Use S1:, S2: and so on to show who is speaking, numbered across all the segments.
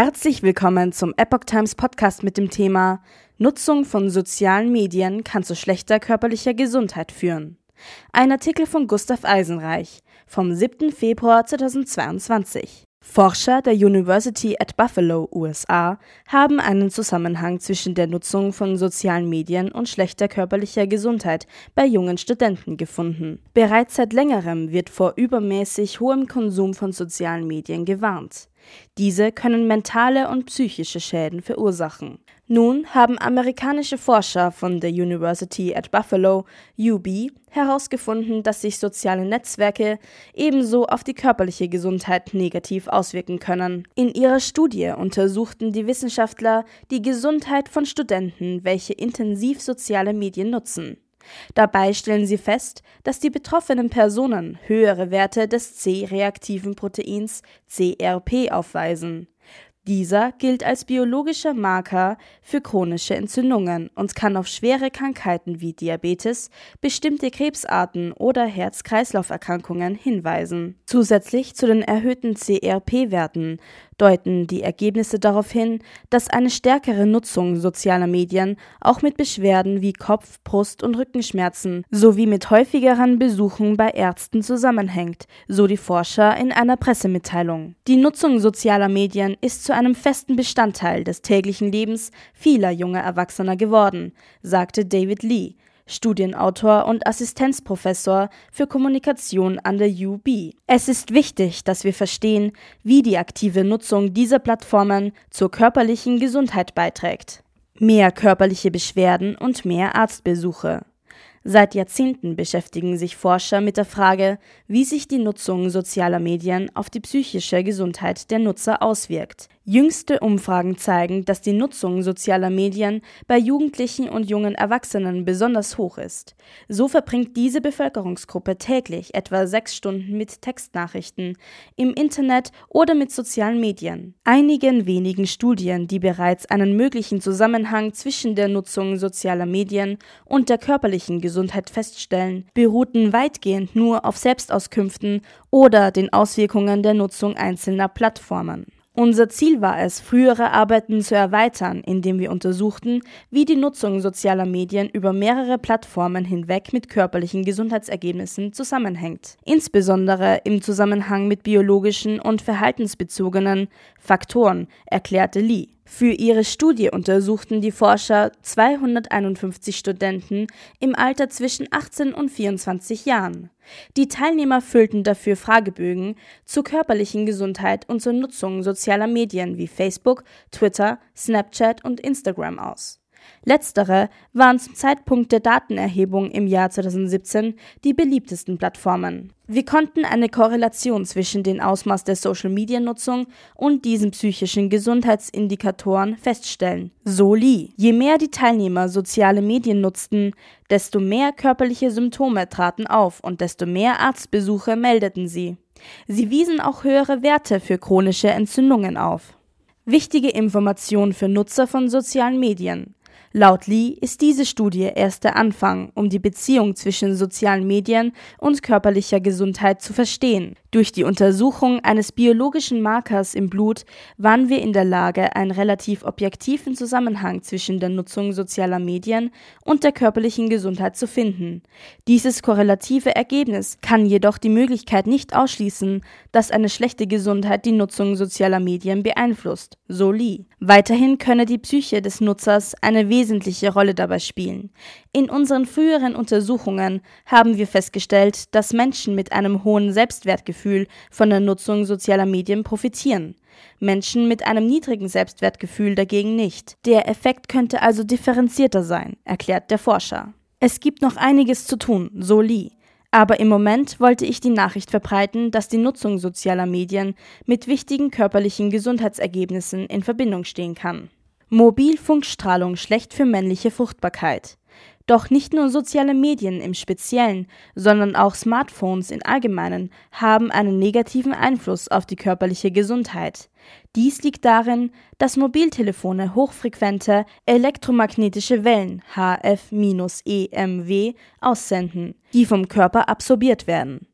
S1: Herzlich willkommen zum Epoch Times Podcast mit dem Thema Nutzung von sozialen Medien kann zu schlechter körperlicher Gesundheit führen. Ein Artikel von Gustav Eisenreich vom 7. Februar 2022. Forscher der University at Buffalo, USA, haben einen Zusammenhang zwischen der Nutzung von sozialen Medien und schlechter körperlicher Gesundheit bei jungen Studenten gefunden. Bereits seit längerem wird vor übermäßig hohem Konsum von sozialen Medien gewarnt. Diese können mentale und psychische Schäden verursachen. Nun haben amerikanische Forscher von der University at Buffalo, UB, herausgefunden, dass sich soziale Netzwerke ebenso auf die körperliche Gesundheit negativ auswirken können. In ihrer Studie untersuchten die Wissenschaftler die Gesundheit von Studenten, welche intensiv soziale Medien nutzen. Dabei stellen sie fest, dass die betroffenen Personen höhere Werte des C-reaktiven Proteins CRP aufweisen. Dieser gilt als biologischer Marker für chronische Entzündungen und kann auf schwere Krankheiten wie Diabetes, bestimmte Krebsarten oder Herz-Kreislauf-Erkrankungen hinweisen. Zusätzlich zu den erhöhten CRP-Werten deuten die Ergebnisse darauf hin, dass eine stärkere Nutzung sozialer Medien auch mit Beschwerden wie Kopf-, Brust- und Rückenschmerzen sowie mit häufigeren Besuchen bei Ärzten zusammenhängt, so die Forscher in einer Pressemitteilung. Die Nutzung sozialer Medien ist zu einem festen Bestandteil des täglichen Lebens vieler junger Erwachsener geworden, sagte David Lee, Studienautor und Assistenzprofessor für Kommunikation an der UB. Es ist wichtig, dass wir verstehen, wie die aktive Nutzung dieser Plattformen zur körperlichen Gesundheit beiträgt. Mehr körperliche Beschwerden und mehr Arztbesuche. Seit Jahrzehnten beschäftigen sich Forscher mit der Frage, wie sich die Nutzung sozialer Medien auf die psychische Gesundheit der Nutzer auswirkt. Jüngste Umfragen zeigen, dass die Nutzung sozialer Medien bei Jugendlichen und jungen Erwachsenen besonders hoch ist. So verbringt diese Bevölkerungsgruppe täglich etwa sechs Stunden mit Textnachrichten, im Internet oder mit sozialen Medien. Einigen wenigen Studien, die bereits einen möglichen Zusammenhang zwischen der Nutzung sozialer Medien und der körperlichen Gesundheit feststellen, beruhten weitgehend nur auf Selbstauskünften oder den Auswirkungen der Nutzung einzelner Plattformen. Unser Ziel war es, frühere Arbeiten zu erweitern, indem wir untersuchten, wie die Nutzung sozialer Medien über mehrere Plattformen hinweg mit körperlichen Gesundheitsergebnissen zusammenhängt, insbesondere im Zusammenhang mit biologischen und verhaltensbezogenen Faktoren, erklärte Lee. Für ihre Studie untersuchten die Forscher 251 Studenten im Alter zwischen 18 und 24 Jahren. Die Teilnehmer füllten dafür Fragebögen zur körperlichen Gesundheit und zur Nutzung sozialer Medien wie Facebook, Twitter, Snapchat und Instagram aus. Letztere waren zum Zeitpunkt der Datenerhebung im Jahr 2017 die beliebtesten Plattformen. Wir konnten eine Korrelation zwischen dem Ausmaß der Social-Media-Nutzung und diesen psychischen Gesundheitsindikatoren feststellen. So Lee. Je mehr die Teilnehmer soziale Medien nutzten, desto mehr körperliche Symptome traten auf und desto mehr Arztbesuche meldeten sie. Sie wiesen auch höhere Werte für chronische Entzündungen auf. Wichtige Information für Nutzer von sozialen Medien. Laut Lee ist diese Studie erst der Anfang, um die Beziehung zwischen sozialen Medien und körperlicher Gesundheit zu verstehen. Durch die Untersuchung eines biologischen Markers im Blut waren wir in der Lage, einen relativ objektiven Zusammenhang zwischen der Nutzung sozialer Medien und der körperlichen Gesundheit zu finden. Dieses korrelative Ergebnis kann jedoch die Möglichkeit nicht ausschließen, dass eine schlechte Gesundheit die Nutzung sozialer Medien beeinflusst, so Lee. Weiterhin könne die Psyche des Nutzers eine wesentliche Rolle dabei spielen. In unseren früheren Untersuchungen haben wir festgestellt, dass Menschen mit einem hohen Selbstwertgefühl von der Nutzung sozialer Medien profitieren. Menschen mit einem niedrigen Selbstwertgefühl dagegen nicht. Der Effekt könnte also differenzierter sein, erklärt der Forscher. Es gibt noch einiges zu tun, so Lee. Aber im Moment wollte ich die Nachricht verbreiten, dass die Nutzung sozialer Medien mit wichtigen körperlichen Gesundheitsergebnissen in Verbindung stehen kann. Mobilfunkstrahlung schlecht für männliche Fruchtbarkeit. Doch nicht nur soziale Medien im Speziellen, sondern auch Smartphones im Allgemeinen haben einen negativen Einfluss auf die körperliche Gesundheit. Dies liegt darin, dass Mobiltelefone hochfrequente elektromagnetische Wellen HF-EMW aussenden, die vom Körper absorbiert werden.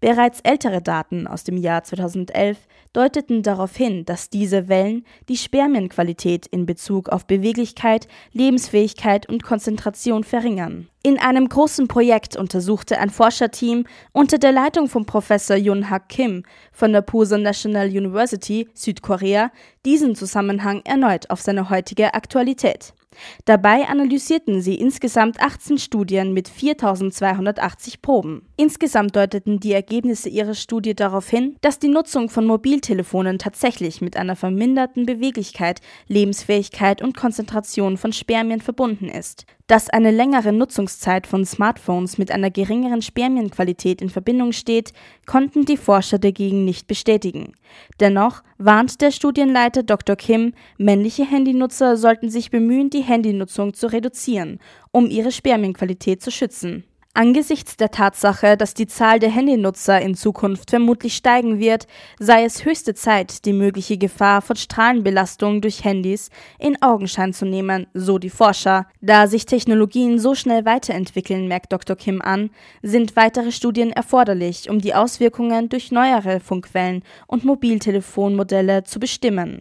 S1: Bereits ältere Daten aus dem Jahr 2011 deuteten darauf hin, dass diese Wellen die Spermienqualität in Bezug auf Beweglichkeit, Lebensfähigkeit und Konzentration verringern. In einem großen Projekt untersuchte ein Forscherteam unter der Leitung von Professor Yun-Hak Kim von der Pusan National University Südkorea diesen Zusammenhang erneut auf seine heutige Aktualität. Dabei analysierten sie insgesamt 18 Studien mit 4280 Proben. Insgesamt deuteten die Ergebnisse ihrer Studie darauf hin, dass die Nutzung von Mobiltelefonen tatsächlich mit einer verminderten Beweglichkeit, Lebensfähigkeit und Konzentration von Spermien verbunden ist. Dass eine längere Nutzungszeit von Smartphones mit einer geringeren Spermienqualität in Verbindung steht, konnten die Forscher dagegen nicht bestätigen. Dennoch warnt der Studienleiter Dr. Kim, männliche Handynutzer sollten sich bemühen, die Handynutzung zu reduzieren, um ihre Spermienqualität zu schützen. Angesichts der Tatsache, dass die Zahl der Handynutzer in Zukunft vermutlich steigen wird, sei es höchste Zeit, die mögliche Gefahr von Strahlenbelastung durch Handys in Augenschein zu nehmen, so die Forscher. Da sich Technologien so schnell weiterentwickeln, merkt Dr. Kim an, sind weitere Studien erforderlich, um die Auswirkungen durch neuere Funkwellen und Mobiltelefonmodelle zu bestimmen.